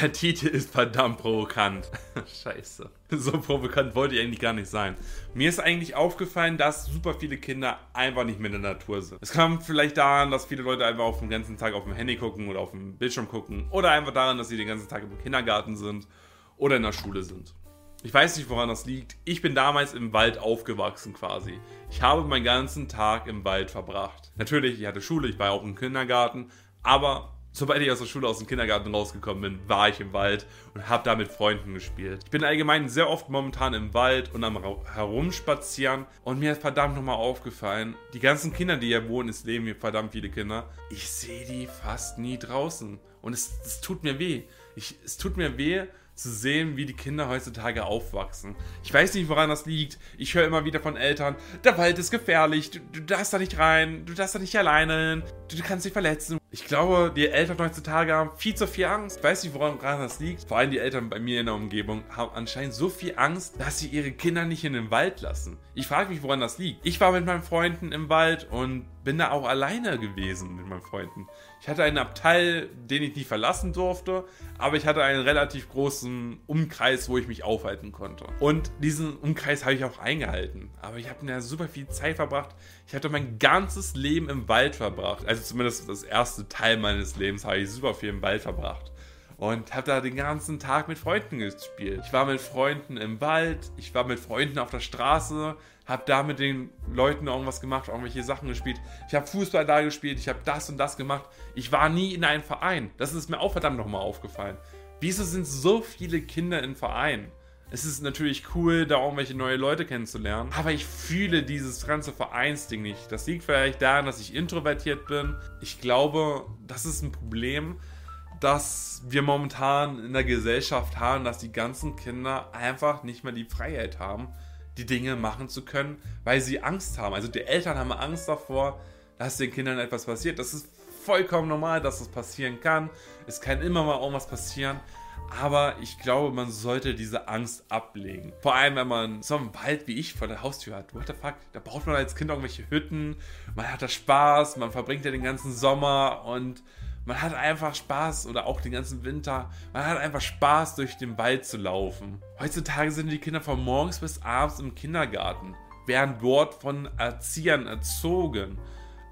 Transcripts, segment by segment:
Der Titel ist verdammt provokant. Scheiße. So provokant wollte ich eigentlich gar nicht sein. Mir ist eigentlich aufgefallen, dass super viele Kinder einfach nicht mehr in der Natur sind. Es kam vielleicht daran, dass viele Leute einfach auf den ganzen Tag auf dem Handy gucken oder auf dem Bildschirm gucken. Oder einfach daran, dass sie den ganzen Tag im Kindergarten sind oder in der Schule sind. Ich weiß nicht, woran das liegt. Ich bin damals im Wald aufgewachsen quasi. Ich habe meinen ganzen Tag im Wald verbracht. Natürlich, ich hatte Schule, ich war auch im Kindergarten, aber sobald ich aus der Schule, aus dem Kindergarten rausgekommen bin, war ich im Wald und habe da mit Freunden gespielt. Ich bin allgemein sehr oft momentan im Wald und am Herumspazieren und mir ist verdammt nochmal aufgefallen, die ganzen Kinder, die hier wohnen, es leben hier verdammt viele Kinder, ich sehe die fast nie draußen. Und es, es tut mir weh. Ich, es tut mir weh, zu sehen, wie die Kinder heutzutage aufwachsen. Ich weiß nicht, woran das liegt. Ich höre immer wieder von Eltern, der Wald ist gefährlich, du, du darfst da nicht rein, du darfst da nicht alleine hin, du, du kannst dich verletzen. Ich glaube, die Eltern heutzutage haben viel zu viel Angst. Ich weiß nicht, woran das liegt. Vor allem die Eltern bei mir in der Umgebung haben anscheinend so viel Angst, dass sie ihre Kinder nicht in den Wald lassen. Ich frage mich, woran das liegt. Ich war mit meinen Freunden im Wald und bin da auch alleine gewesen mit meinen Freunden. Ich hatte einen Abteil, den ich nicht verlassen durfte, aber ich hatte einen relativ großen Umkreis, wo ich mich aufhalten konnte. Und diesen Umkreis habe ich auch eingehalten. Aber ich habe da super viel Zeit verbracht. Ich hatte mein ganzes Leben im Wald verbracht. Also zumindest das erste Teil meines Lebens habe ich super viel im Wald verbracht und habe da den ganzen Tag mit Freunden gespielt. Ich war mit Freunden im Wald, ich war mit Freunden auf der Straße, habe da mit den Leuten irgendwas gemacht, irgendwelche Sachen gespielt. Ich habe Fußball da gespielt, ich habe das und das gemacht. Ich war nie in einem Verein. Das ist mir auch verdammt nochmal aufgefallen. Wieso sind so viele Kinder in Vereinen? Es ist natürlich cool, da irgendwelche neue Leute kennenzulernen, aber ich fühle dieses ganze Vereinsding nicht. Das liegt vielleicht daran, dass ich introvertiert bin. Ich glaube, das ist ein Problem, das wir momentan in der Gesellschaft haben, dass die ganzen Kinder einfach nicht mehr die Freiheit haben, die Dinge machen zu können, weil sie Angst haben. Also die Eltern haben Angst davor, dass den Kindern etwas passiert. Das ist vollkommen normal, dass das passieren kann. Es kann immer mal irgendwas passieren. Aber ich glaube, man sollte diese Angst ablegen. Vor allem, wenn man so einen Wald wie ich vor der Haustür hat. What the fuck? Da braucht man als Kind irgendwelche Hütten. Man hat da Spaß. Man verbringt ja den ganzen Sommer und man hat einfach Spaß oder auch den ganzen Winter. Man hat einfach Spaß, durch den Wald zu laufen. Heutzutage sind die Kinder von morgens bis abends im Kindergarten, werden dort von Erziehern erzogen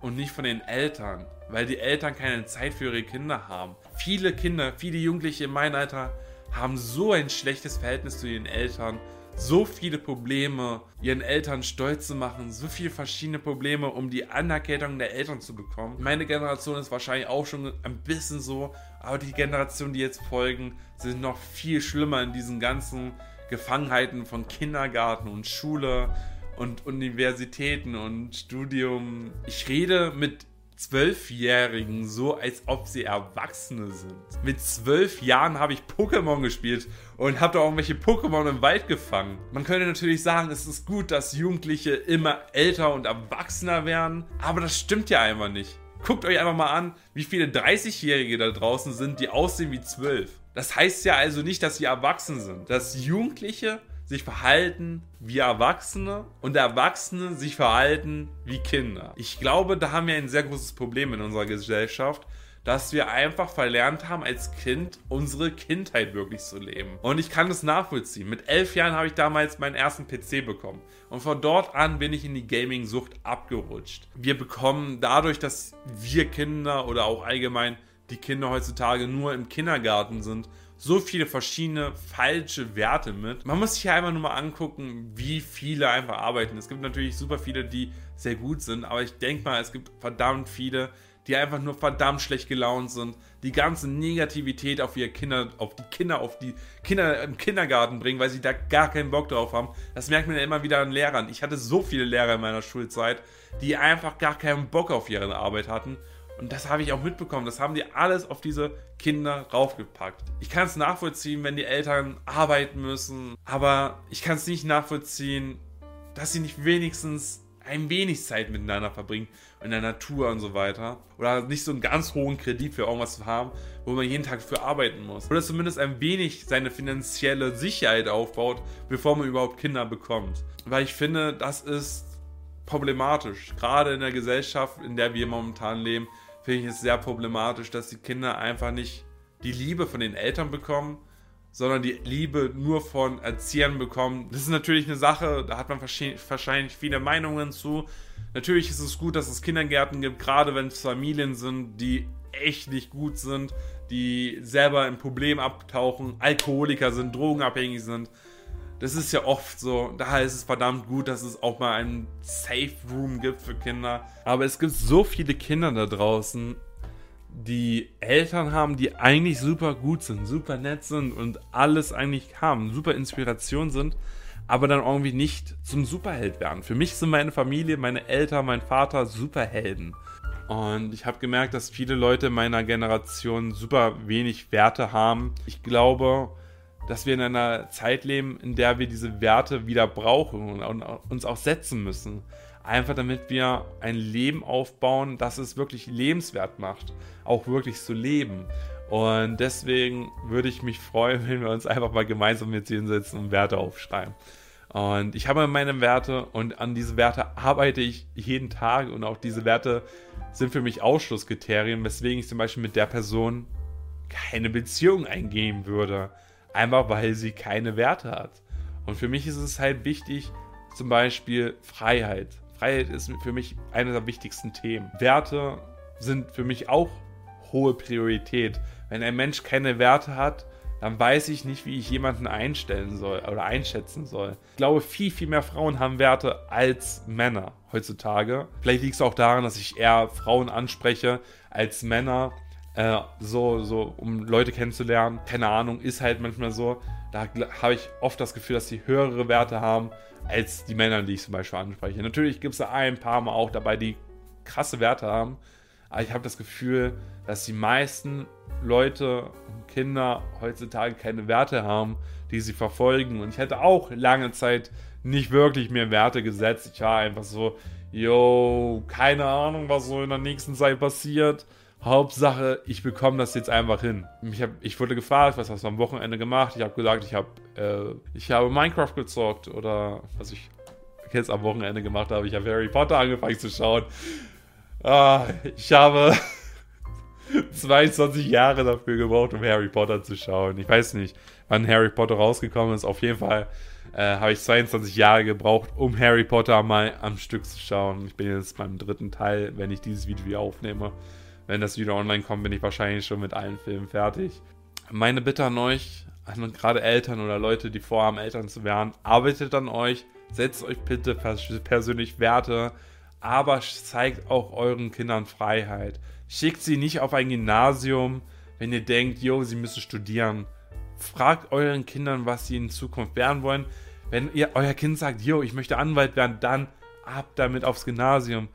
und nicht von den Eltern, weil die Eltern keine Zeit für ihre Kinder haben. Viele Kinder, viele Jugendliche in meinem Alter haben so ein schlechtes Verhältnis zu ihren Eltern, so viele Probleme, ihren Eltern stolz zu machen, so viele verschiedene Probleme, um die Anerkennung der Eltern zu bekommen. Meine Generation ist wahrscheinlich auch schon ein bisschen so, aber die Generationen, die jetzt folgen, sind noch viel schlimmer in diesen ganzen Gefangenheiten von Kindergarten und Schule und Universitäten und Studium. Ich rede mit Zwölfjährigen so, als ob sie Erwachsene sind. Mit zwölf Jahren habe ich Pokémon gespielt und habe da irgendwelche Pokémon im Wald gefangen. Man könnte natürlich sagen, es ist gut, dass Jugendliche immer älter und erwachsener werden, aber das stimmt ja einfach nicht. Guckt euch einfach mal an, wie viele 30-Jährige da draußen sind, die aussehen wie zwölf. Das heißt ja also nicht, dass sie erwachsen sind. Dass Jugendliche sich verhalten wie Erwachsene und Erwachsene sich verhalten wie Kinder. Ich glaube, da haben wir ein sehr großes Problem in unserer Gesellschaft, dass wir einfach verlernt haben, als Kind unsere Kindheit wirklich zu leben. Und ich kann das nachvollziehen. Mit elf Jahren habe ich damals meinen ersten PC bekommen. Und von dort an bin ich in die Gaming-Sucht abgerutscht. Wir bekommen dadurch, dass wir Kinder oder auch allgemein die Kinder heutzutage nur im Kindergarten sind, so viele verschiedene falsche Werte mit. Man muss sich hier einfach nur mal angucken, wie viele einfach arbeiten. Es gibt natürlich super viele, die sehr gut sind, aber ich denke mal, es gibt verdammt viele, die einfach nur verdammt schlecht gelaunt sind, die ganze Negativität auf ihre Kinder, auf die Kinder, auf die Kinder im Kindergarten bringen, weil sie da gar keinen Bock drauf haben. Das merkt man ja immer wieder an Lehrern. Ich hatte so viele Lehrer in meiner Schulzeit, die einfach gar keinen Bock auf ihre Arbeit hatten und das habe ich auch mitbekommen. Das haben die alles auf diese Kinder raufgepackt. Ich kann es nachvollziehen, wenn die Eltern arbeiten müssen. Aber ich kann es nicht nachvollziehen, dass sie nicht wenigstens ein wenig Zeit miteinander verbringen in der Natur und so weiter. Oder nicht so einen ganz hohen Kredit für irgendwas zu haben, wo man jeden Tag für arbeiten muss. Oder zumindest ein wenig seine finanzielle Sicherheit aufbaut, bevor man überhaupt Kinder bekommt. Weil ich finde, das ist problematisch. Gerade in der Gesellschaft, in der wir momentan leben, finde ich es sehr problematisch, dass die Kinder einfach nicht die Liebe von den Eltern bekommen, sondern die Liebe nur von Erziehern bekommen. Das ist natürlich eine Sache, da hat man wahrscheinlich viele Meinungen zu. Natürlich ist es gut, dass es Kindergärten gibt, gerade wenn es Familien sind, die echt nicht gut sind, die selber ein Problem abtauchen, Alkoholiker sind, drogenabhängig sind. Das ist ja oft so. Daher ist es verdammt gut, dass es auch mal einen Safe Room gibt für Kinder. Aber es gibt so viele Kinder da draußen, die Eltern haben, die eigentlich super gut sind, super nett sind und alles eigentlich haben, super Inspiration sind, aber dann irgendwie nicht zum Superheld werden. Für mich sind meine Familie, meine Eltern, mein Vater Superhelden. Und ich habe gemerkt, dass viele Leute meiner Generation super wenig Werte haben. Ich glaube, dass wir in einer Zeit leben, in der wir diese Werte wieder brauchen und uns auch setzen müssen. Einfach damit wir ein Leben aufbauen, das es wirklich lebenswert macht, auch wirklich zu leben. Und deswegen würde ich mich freuen, wenn wir uns einfach mal gemeinsam jetzt hinsetzen und Werte aufschreiben. Und ich habe meine Werte und an diese Werte arbeite ich jeden Tag und auch diese Werte sind für mich Ausschlusskriterien, weswegen ich zum Beispiel mit der Person keine Beziehung eingehen würde. Einfach weil sie keine Werte hat. Und für mich ist es halt wichtig, zum Beispiel Freiheit. Freiheit ist für mich einer der wichtigsten Themen. Werte sind für mich auch hohe Priorität. Wenn ein Mensch keine Werte hat, dann weiß ich nicht, wie ich jemanden einstellen soll oder einschätzen soll. Ich glaube, viel, viel mehr Frauen haben Werte als Männer heutzutage. Vielleicht liegt es auch daran, dass ich eher Frauen anspreche als Männer, äh, so, so, um Leute kennenzulernen. Keine Ahnung, ist halt manchmal so. Da habe ich oft das Gefühl, dass sie höhere Werte haben als die Männer, die ich zum Beispiel anspreche. Natürlich gibt es da ein paar Mal auch dabei, die krasse Werte haben. Aber ich habe das Gefühl, dass die meisten Leute und Kinder heutzutage keine Werte haben, die sie verfolgen. Und ich hätte auch lange Zeit nicht wirklich mehr Werte gesetzt. Ich war einfach so, yo, keine Ahnung, was so in der nächsten Zeit passiert. Hauptsache, ich bekomme das jetzt einfach hin. Ich, hab, ich wurde gefragt, was hast du am Wochenende gemacht? Ich habe gesagt, ich, hab, äh, ich habe Minecraft gezockt oder was ich jetzt am Wochenende gemacht habe. Ich habe Harry Potter angefangen zu schauen. Ah, ich habe 22 Jahre dafür gebraucht, um Harry Potter zu schauen. Ich weiß nicht, wann Harry Potter rausgekommen ist. Auf jeden Fall äh, habe ich 22 Jahre gebraucht, um Harry Potter mal am Stück zu schauen. Ich bin jetzt beim dritten Teil, wenn ich dieses Video aufnehme. Wenn das Video online kommt, bin ich wahrscheinlich schon mit allen Filmen fertig. Meine Bitte an euch, an gerade Eltern oder Leute, die vorhaben, Eltern zu werden, arbeitet an euch, setzt euch bitte persönlich Werte, aber zeigt auch euren Kindern Freiheit. Schickt sie nicht auf ein Gymnasium, wenn ihr denkt, yo, sie müssen studieren. Fragt euren Kindern, was sie in Zukunft werden wollen. Wenn ihr euer Kind sagt, yo, ich möchte Anwalt werden, dann ab damit aufs Gymnasium.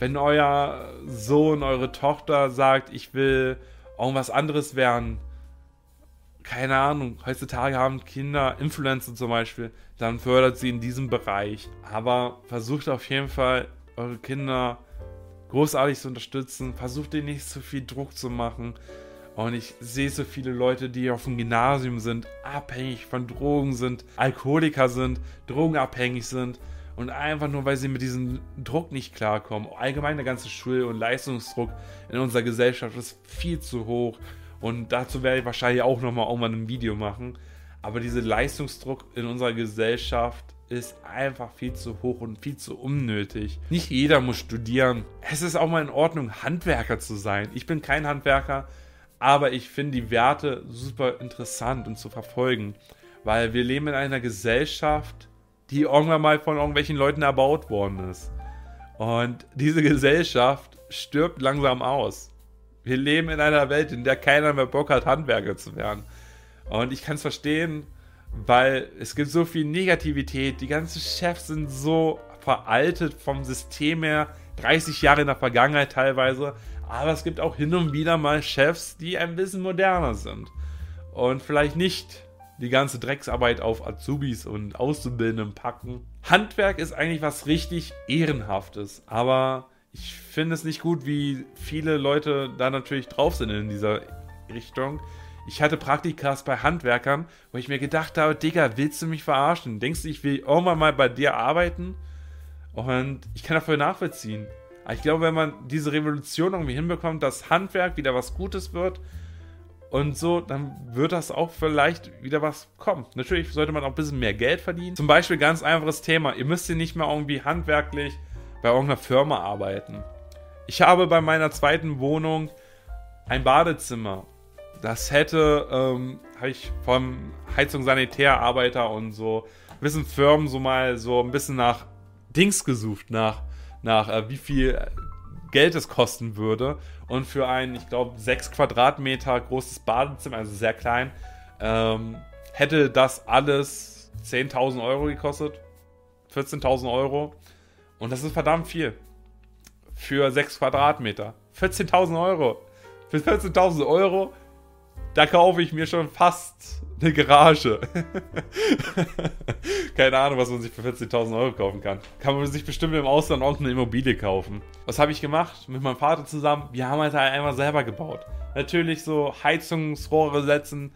Wenn euer Sohn, eure Tochter sagt, ich will irgendwas anderes werden, keine Ahnung, heutzutage haben Kinder Influencer zum Beispiel, dann fördert sie in diesem Bereich. Aber versucht auf jeden Fall eure Kinder großartig zu unterstützen. Versucht ihnen nicht so viel Druck zu machen. Und ich sehe so viele Leute, die auf dem Gymnasium sind, abhängig von Drogen sind, Alkoholiker sind, drogenabhängig sind und einfach nur, weil sie mit diesem Druck nicht klarkommen. Allgemein der ganze Schul- und Leistungsdruck in unserer Gesellschaft ist viel zu hoch. Und dazu werde ich wahrscheinlich auch nochmal irgendwann ein Video machen. Aber dieser Leistungsdruck in unserer Gesellschaft ist einfach viel zu hoch und viel zu unnötig. Nicht jeder muss studieren. Es ist auch mal in Ordnung, Handwerker zu sein. Ich bin kein Handwerker, aber ich finde die Werte super interessant und zu verfolgen, weil wir leben in einer Gesellschaft, die irgendwann mal von irgendwelchen Leuten erbaut worden ist. Und diese Gesellschaft stirbt langsam aus. Wir leben in einer Welt, in der keiner mehr Bock hat, Handwerker zu werden. Und ich kann es verstehen, weil es gibt so viel Negativität. Die ganzen Chefs sind so veraltet vom System her, 30 Jahre in der Vergangenheit teilweise. Aber es gibt auch hin und wieder mal Chefs, die ein bisschen moderner sind und vielleicht nicht die ganze Drecksarbeit auf Azubis und Auszubildenden packen. Handwerk ist eigentlich was richtig Ehrenhaftes, aber ich finde es nicht gut, wie viele Leute da natürlich drauf sind in dieser Richtung. Ich hatte Praktikas bei Handwerkern, wo ich mir gedacht habe, Digga, willst du mich verarschen? Denkst du, ich will irgendwann mal bei dir arbeiten? Und ich kann dafür nachvollziehen. Aber ich glaube, wenn man diese Revolution irgendwie hinbekommt, dass Handwerk wieder was Gutes wird und so, dann wird das auch vielleicht wieder was kommen. Natürlich sollte man auch ein bisschen mehr Geld verdienen. Zum Beispiel ganz einfaches Thema. Ihr müsst hier nicht mehr irgendwie handwerklich bei irgendeiner Firma arbeiten. Ich habe bei meiner zweiten Wohnung ein Badezimmer. Das hätte, ähm, habe ich vom Heizung Sanitärarbeiter und so gewissen Firmen so mal so ein bisschen nach Dings gesucht, nach, nach äh, wie viel Geld es kosten würde. Und für ein, ich glaube, 6 Quadratmeter großes Badezimmer, also sehr klein, ähm, hätte das alles 10.000 Euro gekostet. 14.000 Euro. Und das ist verdammt viel. Für 6 Quadratmeter. 14.000 Euro. Für 14.000 Euro, da kaufe ich mir schon fast eine Garage. Keine Ahnung, was man sich für 40.000 Euro kaufen kann. Kann man sich bestimmt im Ausland auch eine Immobilie kaufen. Was habe ich gemacht? Mit meinem Vater zusammen. Wir haben halt einmal selber gebaut. Natürlich so Heizungsrohre setzen.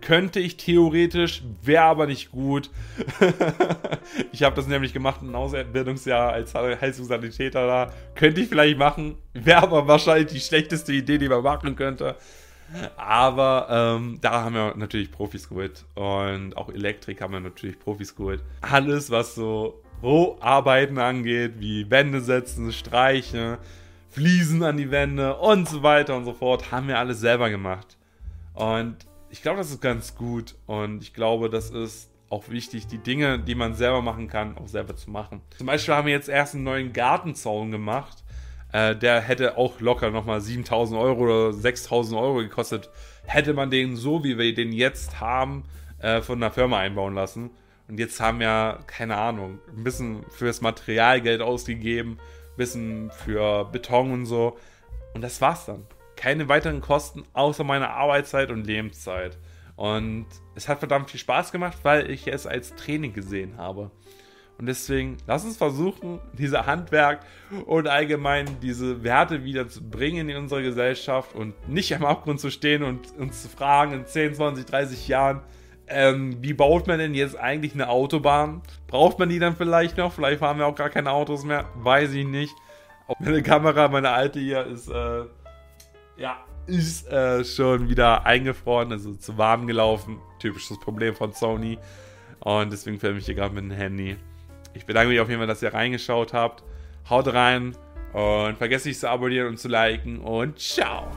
Könnte ich theoretisch, wäre aber nicht gut. ich habe das nämlich gemacht ein Ausbildungsjahr als Heizungssanitäter da. Könnte ich vielleicht machen, wäre aber wahrscheinlich die schlechteste Idee, die man machen könnte. Aber ähm, da haben wir natürlich Profis geholt. Und auch Elektrik haben wir natürlich Profis geholt. Alles, was so Roharbeiten angeht, wie Wände setzen, Streiche, Fliesen an die Wände und so weiter und so fort, haben wir alles selber gemacht. Und ich glaube, das ist ganz gut. Und ich glaube, das ist auch wichtig, die Dinge, die man selber machen kann, auch selber zu machen. Zum Beispiel haben wir jetzt erst einen neuen Gartenzaun gemacht äh, der hätte auch locker nochmal 7000 Euro oder 6000 Euro gekostet. Hätte man den so, wie wir den jetzt haben, äh, von einer Firma einbauen lassen. Und jetzt haben wir, keine Ahnung, ein bisschen fürs Materialgeld ausgegeben, ein bisschen für Beton und so. Und das war's dann. Keine weiteren Kosten außer meiner Arbeitszeit und Lebenszeit. Und es hat verdammt viel Spaß gemacht, weil ich es als Training gesehen habe. Und deswegen, lass uns versuchen, diese Handwerk und allgemein diese Werte wieder zu bringen in unsere Gesellschaft und nicht am Abgrund zu stehen und uns zu fragen in 10, 20, 30 Jahren, ähm, wie baut man denn jetzt eigentlich eine Autobahn? Braucht man die dann vielleicht noch? Vielleicht fahren wir auch gar keine Autos mehr. Weiß ich nicht. Auch meine Kamera, meine alte hier, ist, äh, ja, ist äh, schon wieder eingefroren, also zu warm gelaufen. Typisches Problem von Sony. Und deswegen filme ich hier gerade mit dem Handy. Ich bedanke mich auf jeden Fall, dass ihr reingeschaut habt. Haut rein und vergesst nicht zu abonnieren und zu liken und ciao.